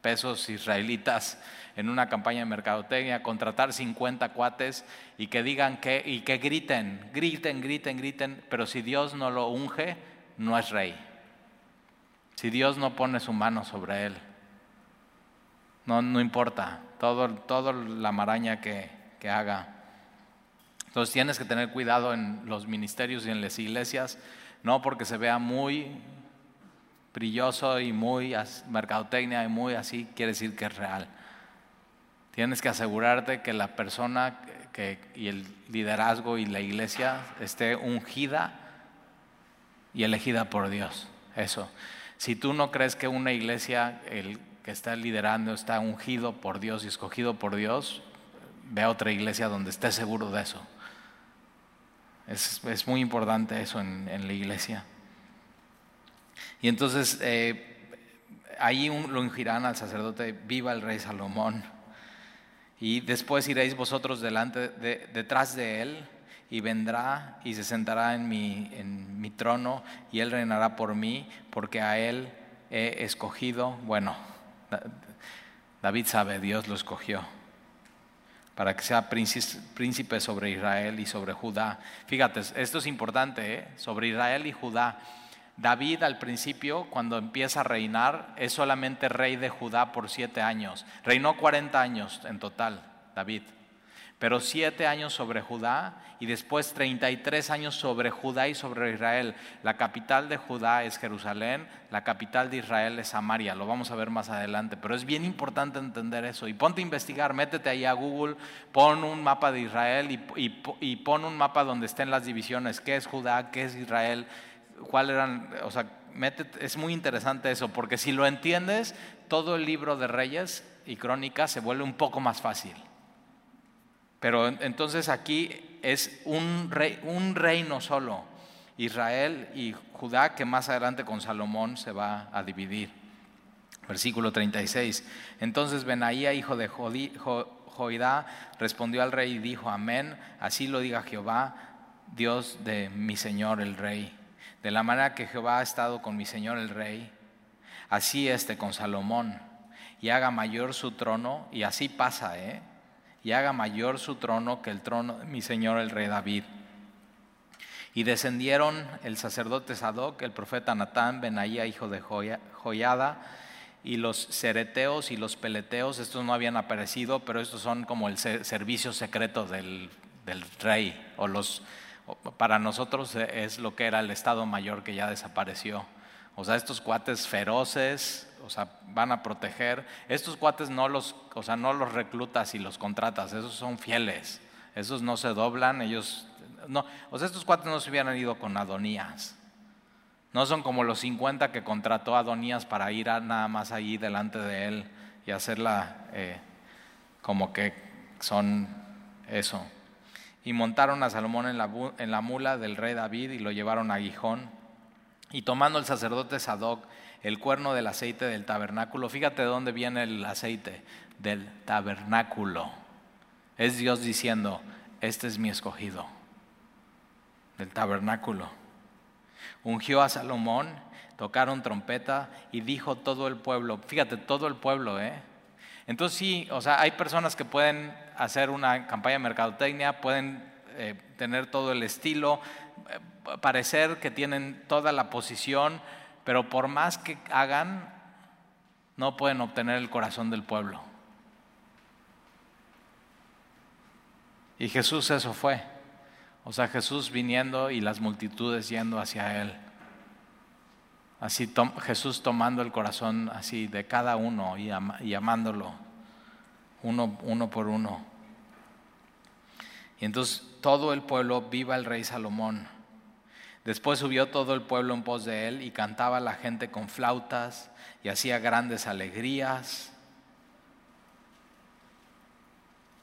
pesos israelitas en una campaña de mercadotecnia, contratar 50 cuates y que digan que, y que griten, griten, griten, griten, pero si Dios no lo unge, no es rey. Si Dios no pone su mano sobre él, no, no importa, todo, todo la maraña que, que haga. Entonces tienes que tener cuidado en los ministerios y en las iglesias, no porque se vea muy brilloso y muy mercadotecnia y muy así, quiere decir que es real. Tienes que asegurarte que la persona que, y el liderazgo y la iglesia esté ungida y elegida por Dios. Eso. Si tú no crees que una iglesia, el que está liderando, está ungido por Dios y escogido por Dios, ve a otra iglesia donde esté seguro de eso. Es, muy importante eso en la iglesia. Y entonces eh, ahí lo ungirán al sacerdote, viva el rey Salomón. Y después iréis vosotros delante, detrás de él, y vendrá y se sentará en mi, en mi trono, y él reinará por mí, porque a él he escogido. Bueno, David sabe, Dios lo escogió para que sea príncipe sobre Israel y sobre Judá. Fíjate, esto es importante, ¿eh? sobre Israel y Judá. David al principio, cuando empieza a reinar, es solamente rey de Judá por siete años. Reinó 40 años en total, David. Pero siete años sobre Judá y después 33 años sobre Judá y sobre Israel. La capital de Judá es Jerusalén, la capital de Israel es Samaria. Lo vamos a ver más adelante, pero es bien importante entender eso. Y ponte a investigar, métete ahí a Google, pon un mapa de Israel y, y pon un mapa donde estén las divisiones. ¿Qué es Judá? ¿Qué es Israel? Cuál eran, o sea, es muy interesante eso, porque si lo entiendes, todo el libro de Reyes y Crónicas se vuelve un poco más fácil. Pero entonces aquí es un, rey, un reino solo, Israel y Judá, que más adelante con Salomón se va a dividir. Versículo 36. Entonces Benaía, hijo de Joidá, respondió al rey y dijo, amén, así lo diga Jehová, Dios de mi Señor el rey De la manera que Jehová ha estado con mi señor el rey, así esté con Salomón, y haga mayor su trono, y así pasa, ¿eh? Y haga mayor su trono que el trono de mi señor el rey David. Y descendieron el sacerdote Sadoc, el profeta Natán, Benaía, hijo de Joyada, y los cereteos y los peleteos, estos no habían aparecido, pero estos son como el servicio secreto del, del rey, o los para nosotros es lo que era el Estado Mayor que ya desapareció. O sea, estos cuates feroces, o sea, van a proteger. Estos cuates no los, o sea, no los reclutas y los contratas, esos son fieles. Esos no se doblan, ellos no, o sea, estos cuates no se hubieran ido con Adonías. No son como los 50 que contrató Adonías para ir nada más allí delante de él y hacerla eh, como que son eso y montaron a Salomón en la, en la mula del rey David y lo llevaron a Gijón. Y tomando el sacerdote Sadoc el cuerno del aceite del tabernáculo, fíjate de dónde viene el aceite, del tabernáculo. Es Dios diciendo, este es mi escogido, del tabernáculo. Ungió a Salomón, tocaron trompeta y dijo todo el pueblo, fíjate, todo el pueblo, ¿eh? Entonces sí, o sea, hay personas que pueden hacer una campaña de mercadotecnia, pueden eh, tener todo el estilo, eh, parecer que tienen toda la posición, pero por más que hagan, no pueden obtener el corazón del pueblo. Y Jesús eso fue. O sea, Jesús viniendo y las multitudes yendo hacia Él. Así Jesús tomando el corazón así de cada uno y, y amándolo uno, uno por uno. Y entonces todo el pueblo viva el rey Salomón. Después subió todo el pueblo en pos de él y cantaba la gente con flautas y hacía grandes alegrías.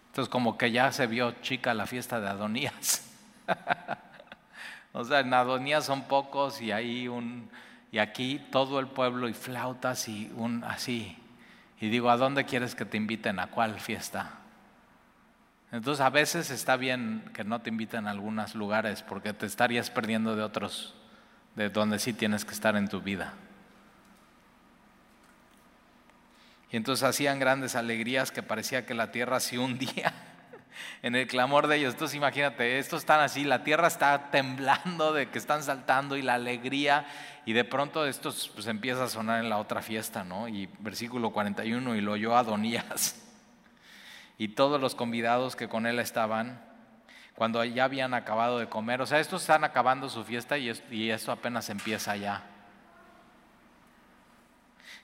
Entonces como que ya se vio chica la fiesta de Adonías. o sea, en Adonías son pocos y ahí un y aquí todo el pueblo y flautas y un así. Y digo, ¿a dónde quieres que te inviten? ¿A cuál fiesta? Entonces a veces está bien que no te inviten a algunos lugares porque te estarías perdiendo de otros, de donde sí tienes que estar en tu vida. Y entonces hacían grandes alegrías que parecía que la tierra se hundía en el clamor de ellos. Entonces imagínate, estos están así, la tierra está temblando de que están saltando y la alegría y de pronto esto pues, empieza a sonar en la otra fiesta, ¿no? Y versículo 41, y lo oyó Adonías y todos los convidados que con él estaban, cuando ya habían acabado de comer. O sea, estos están acabando su fiesta y, esto apenas empieza ya.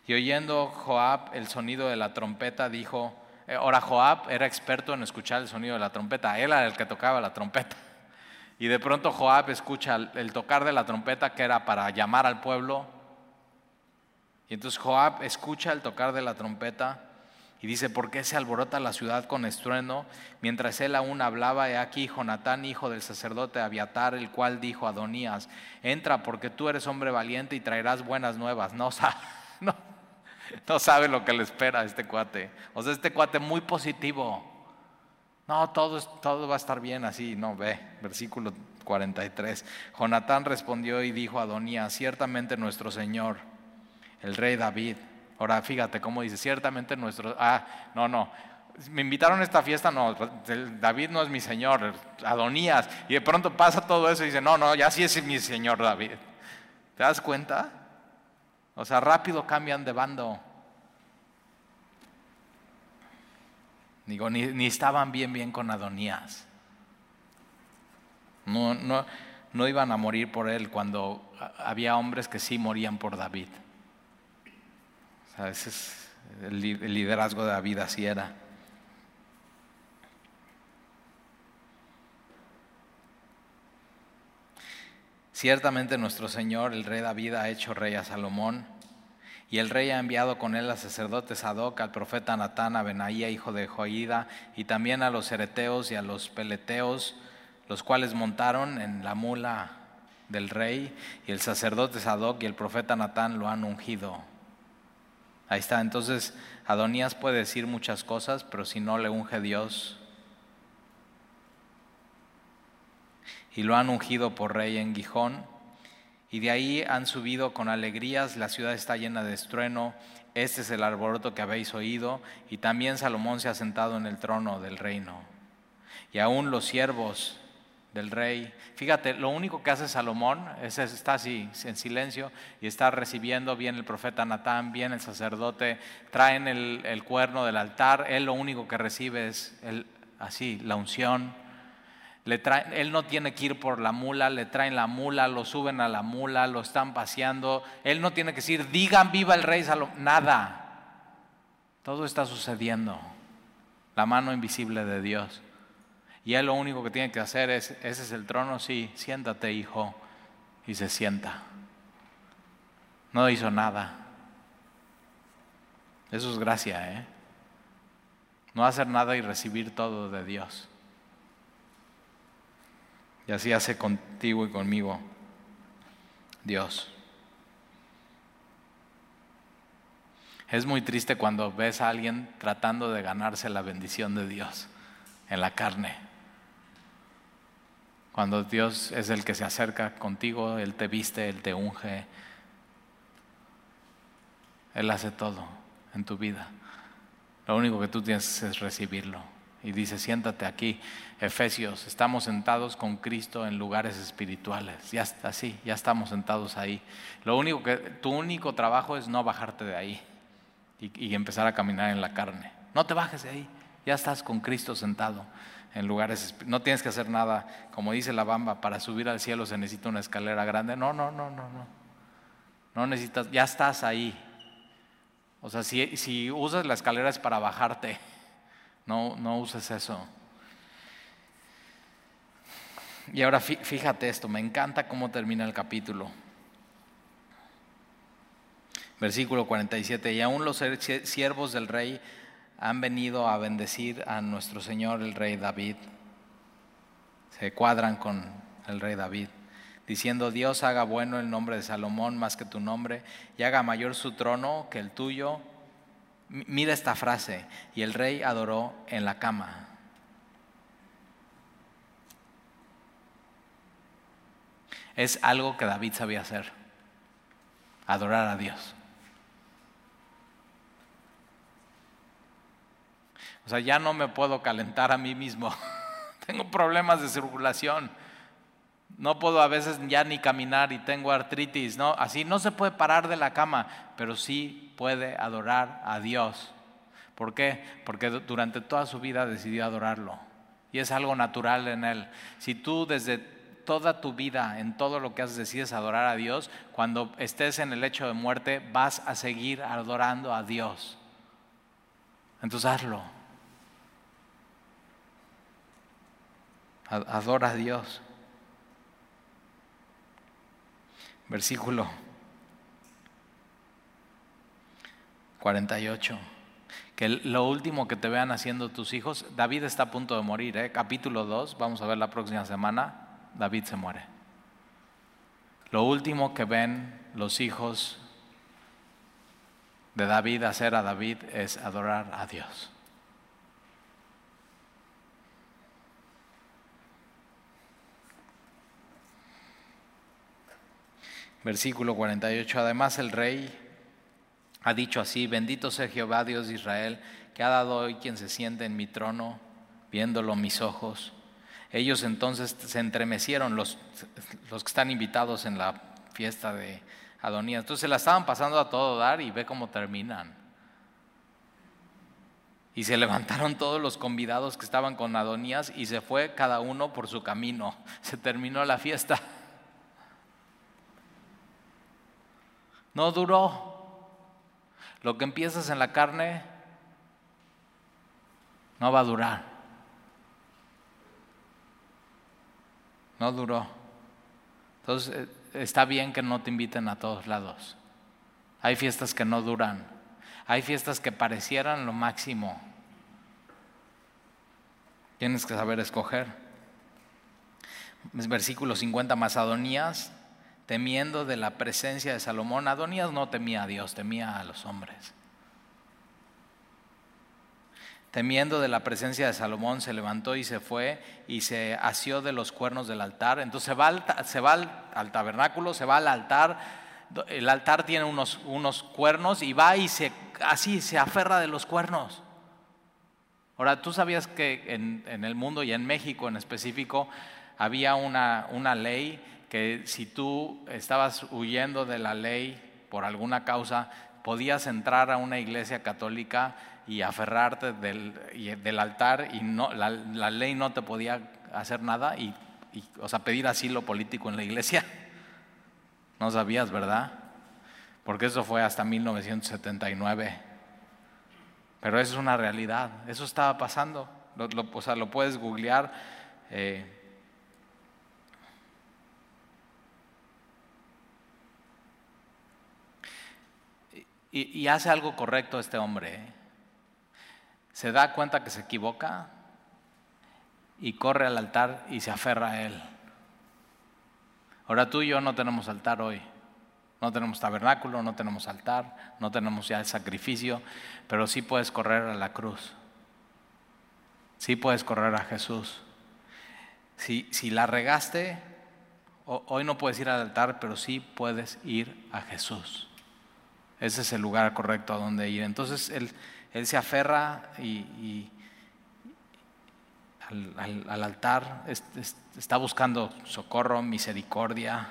Y oyendo Joab el sonido de la trompeta, dijo, eh, ahora Joab era experto en escuchar el sonido de la trompeta, él era el que tocaba la trompeta. Y de pronto Joab escucha el tocar de la trompeta que era para llamar al pueblo. Y entonces Joab escucha el tocar de la trompeta y dice, ¿por qué se alborota la ciudad con estruendo? Mientras él aún hablaba, he aquí Jonatán, hijo del sacerdote Abiatar, el cual dijo a Adonías, entra porque tú eres hombre valiente y traerás buenas nuevas. No, no, no sabe lo que le espera este cuate. O sea, este cuate muy positivo. No, todo, todo va a estar bien así. No, ve, versículo 43. Jonatán respondió y dijo a Adonías, ciertamente nuestro Señor, el rey David. Ahora fíjate cómo dice, ciertamente nuestro... Ah, no, no. Me invitaron a esta fiesta, no, David no es mi Señor, Adonías. Y de pronto pasa todo eso y dice, no, no, ya sí es mi Señor David. ¿Te das cuenta? O sea, rápido cambian de bando. Digo, ni, estaban bien, bien con Adonías. No, no, no iban a morir por él cuando había hombres que sí morían por David. O sea, ese es el, liderazgo de David, así era. Ciertamente nuestro Señor, el rey David, ha hecho rey a Salomón y el rey ha enviado con él al sacerdote Sadoc, al profeta Natán, a Benaía, hijo de Joída, y también a los ereteos y a los peleteos, los cuales montaron en la mula del rey, y el sacerdote Sadoc y el profeta Natán lo han ungido. Ahí está, entonces Adonías puede decir muchas cosas, pero si no le unge Dios, y lo han ungido por rey en Gijón, Y de ahí han subido con alegrías, la ciudad está llena de estrueno, este es el alboroto que habéis oído, y también Salomón se ha sentado en el trono del reino. Y aún los siervos del rey, fíjate, lo único que hace Salomón es está así, en silencio, y está recibiendo, bien el profeta Natán, bien el sacerdote, traen el, cuerno del altar, él lo único que recibe es el, así, la unción él no tiene que ir por la mula, le traen la mula, lo suben a la mula, lo están paseando. Él no tiene que decir, digan viva el rey Salomón. Nada. Todo está sucediendo. La mano invisible de Dios. Y él lo único que tiene que hacer es, ese es el trono, sí, siéntate hijo. Y se sienta. No hizo nada. Eso es gracia, ¿eh? No hacer nada y recibir todo de Dios. Y así hace contigo y conmigo Dios. Es muy triste cuando ves a alguien tratando de ganarse la bendición de Dios en la carne. Cuando Dios es el que se acerca contigo, Él te viste, Él te unge, Él hace todo en tu vida. Lo único que tú tienes es recibirlo y dice, siéntate aquí, Efesios, estamos sentados con Cristo en lugares espirituales, ya está así, ya estamos sentados ahí. Lo único que, tu único trabajo es no bajarte de ahí y, empezar a caminar en la carne. No te bajes de ahí, ya estás con Cristo sentado en lugares, no tienes que hacer nada, como dice la bamba, para subir al cielo se necesita una escalera grande. No, no, no, no, no. No necesitas, ya estás ahí. O sea, si, usas la escalera es para bajarte. No, no uses eso. Y ahora fíjate esto, me encanta cómo termina el capítulo. Versículo 47, y aún los siervos del rey han venido a bendecir a nuestro Señor el rey David. Se cuadran con el rey David, diciendo, Dios haga bueno el nombre de Salomón más que tu nombre, y haga mayor su trono que el tuyo, Mira esta frase, y el rey adoró en la cama. Es algo que David sabía hacer, adorar a Dios. O sea, ya no me puedo calentar a mí mismo. Tengo problemas de circulación. No puedo a veces ya ni caminar y tengo artritis, ¿no? Así no se puede parar de la cama, pero sí puede adorar a Dios. ¿Por qué? Porque durante toda su vida decidió adorarlo. Y es algo natural en él. Si tú desde toda tu vida, en todo lo que haces, decides adorar a Dios, cuando estés en el hecho de muerte, vas a seguir adorando a Dios. Entonces hazlo. Adora a Dios. Versículo 48. Que lo último que te vean haciendo tus hijos, David está a punto de morir, ¿eh? capítulo 2, vamos a ver la próxima semana, David se muere. Lo último que ven los hijos de David hacer a David es adorar a Dios. Versículo 48. Además el rey ha dicho así, bendito sea Jehová Dios de Israel, que ha dado hoy quien se siente en mi trono, viéndolo mis ojos. Ellos entonces se entremecieron, los, los que están invitados en la fiesta de Adonías. Entonces se la estaban pasando a todo dar y ve cómo terminan. Y se levantaron todos los convidados que estaban con Adonías y se fue cada uno por su camino. Se terminó la fiesta. No duró. Lo que empiezas en la carne no va a durar. No duró. Entonces eh, está bien que no te inviten a todos lados. Hay fiestas que no duran. Hay fiestas que parecieran lo máximo. Tienes que saber escoger. Versículo 50, Macedonías temiendo de la presencia de Salomón. Adonías no temía a Dios, temía a los hombres. temiendo de la presencia de Salomón, se levantó y se fue y se asió de los cuernos del altar. Entonces se va al, tabernáculo, se va al altar. El altar tiene unos, cuernos y va y se, así se aferra de los cuernos. Ahora, tú sabías que en, el mundo y en México en específico había una ley que si tú estabas huyendo de la ley por alguna causa, podías entrar a una iglesia católica y aferrarte del, del altar y no, la, ley no te podía hacer nada y, o sea, pedir asilo político en la iglesia. No sabías, ¿verdad? Porque eso fue hasta 1979. Pero eso es una realidad, eso estaba pasando. Lo, o sea, lo puedes googlear. Eh, y, hace algo correcto este hombre. ¿eh? Se da cuenta que se equivoca y corre al altar y se aferra a él. Ahora tú y yo no tenemos altar hoy. No tenemos tabernáculo, no tenemos altar, no tenemos ya el sacrificio, pero sí puedes correr a la cruz. Sí puedes correr a Jesús. Si, si la regaste, hoy no puedes ir al altar, pero sí puedes ir a Jesús. Ese es el lugar correcto a donde ir. Entonces él, él se aferra y, al, altar, está buscando socorro, misericordia.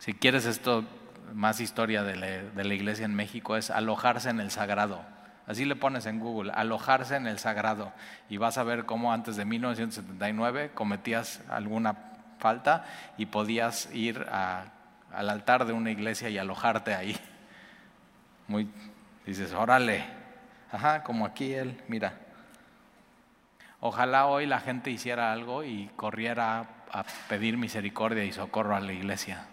Si quieres esto, más historia de la, de la iglesia en México, es alojarse en el sagrado. Así le pones en Google, alojarse en el sagrado. Y vas a ver cómo antes de 1979 cometías alguna falta y podías ir al altar de una iglesia y alojarte ahí. Muy, dices, órale, ajá, como aquí él, mira. Ojalá hoy la gente hiciera algo y corriera a pedir misericordia y socorro a la iglesia.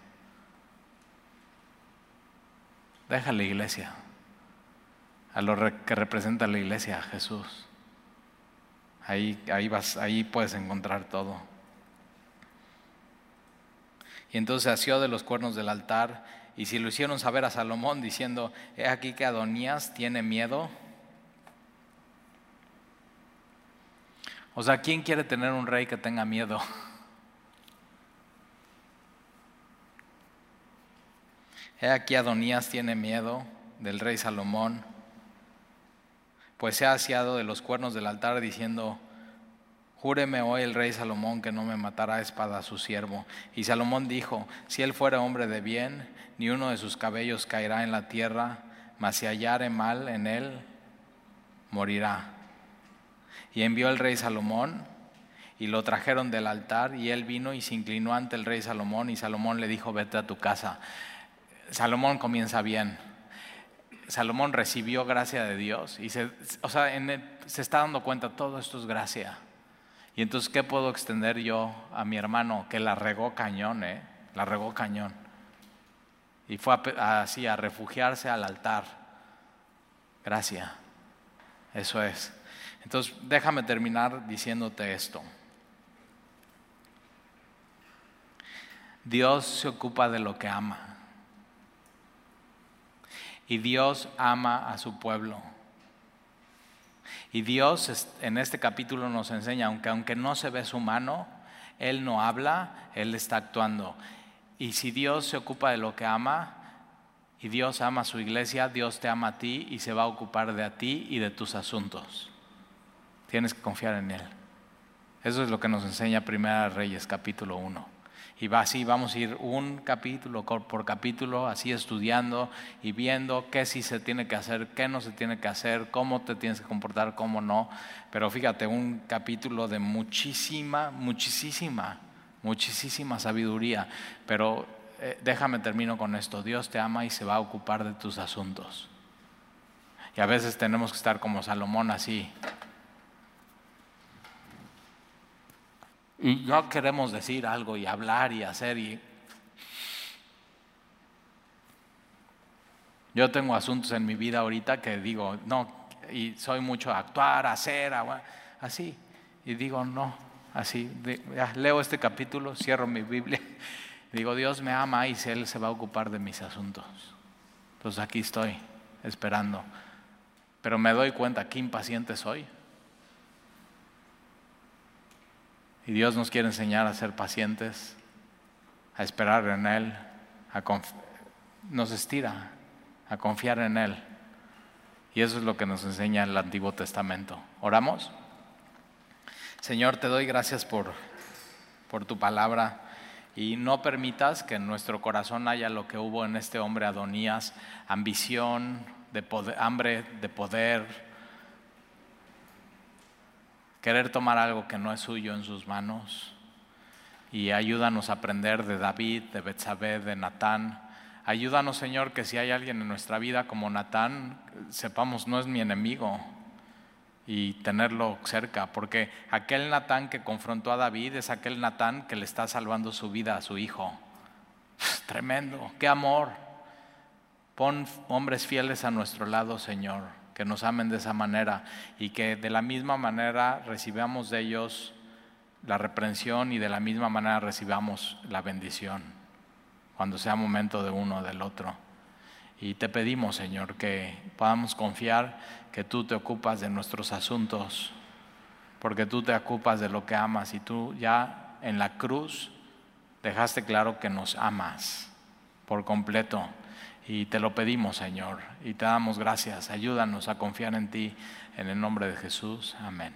Deja la iglesia, a lo que representa la iglesia, Jesús. Ahí, ahí, vas, ahí puedes encontrar todo. Y entonces asió de los cuernos del altar, y si lo hicieron saber a Salomón diciendo, he aquí que Adonías tiene miedo. O sea, ¿quién quiere tener un rey que tenga miedo? He aquí Adonías tiene miedo del rey Salomón, pues se ha asiado de los cuernos del altar diciendo, Júreme hoy el rey Salomón que no me matará a espada a su siervo. Y Salomón dijo, si él fuera hombre de bien, ni uno de sus cabellos caerá en la tierra, mas si hallare mal en él, morirá. Y envió el rey Salomón y lo trajeron del altar y él vino y se inclinó ante el rey Salomón y Salomón le dijo, vete a tu casa. Salomón comienza bien. Salomón recibió gracia de Dios y se, o sea, se está dando cuenta, todo esto es gracia. Y entonces, ¿qué puedo extender yo a mi hermano que la regó cañón, eh? La regó cañón. Y fue así a refugiarse al altar. Gracias. Eso es. Entonces, déjame terminar diciéndote esto. Dios se ocupa de lo que ama. Y Dios ama a su pueblo. Y Dios en este capítulo nos enseña, aunque, aunque no se ve su mano, Él no habla, Él está actuando. Y si Dios se ocupa de lo que ama, y Dios ama a su iglesia, Dios te ama a ti y se va a ocupar de a ti y de tus asuntos. Tienes que confiar en Él. Eso es lo que nos enseña Primera Reyes capítulo 1. Y va así, vamos a ir un capítulo por capítulo, así estudiando y viendo qué sí se tiene que hacer, qué no se tiene que hacer, cómo te tienes que comportar, cómo no. Pero fíjate, un capítulo de muchísima, muchísima, muchísima sabiduría. Pero eh, déjame termino con esto. Dios te ama y se va a ocupar de tus asuntos. Y a veces tenemos que estar como Salomón así, Y ya queremos decir algo y hablar y hacer y... Yo tengo asuntos en mi vida ahorita que digo, no, y soy mucho actuar, hacer, así. Y digo, no, así. leo este capítulo, cierro mi Biblia. Digo, Dios me ama y Él se va a ocupar de mis asuntos. Entonces aquí estoy. esperando. Pero me doy cuenta qué impaciente soy. Y Dios nos quiere enseñar a ser pacientes, a esperar en Él, a nos estira a confiar en Él. Y eso es lo que nos enseña el Antiguo Testamento. ¿Oramos? Señor, te doy gracias por, por tu palabra y no permitas que en nuestro corazón haya lo que hubo en este hombre Adonías, ambición, de hambre de poder, querer tomar algo que no es suyo en sus manos. Y ayúdanos a aprender de David, de Betsabé, de Natán. Ayúdanos, Señor, que si hay alguien en nuestra vida como Natán, sepamos no es mi enemigo, y tenerlo cerca, porque aquel Natán que confrontó a David es aquel Natán que le está salvando su vida a su hijo. Tremendo, qué amor. Pon hombres fieles a nuestro lado, Señor, que nos amen de esa manera y que de la misma manera recibamos de ellos la reprensión y de la misma manera recibamos la bendición cuando sea momento de uno o del otro. Y te pedimos, Señor, que podamos confiar que tú te ocupas de nuestros asuntos, porque tú te ocupas de lo que amas y tú ya en la cruz dejaste claro que nos amas por completo. Y te lo pedimos, Señor, y te damos gracias. Ayúdanos a confiar en ti, en el nombre de Jesús. Amén.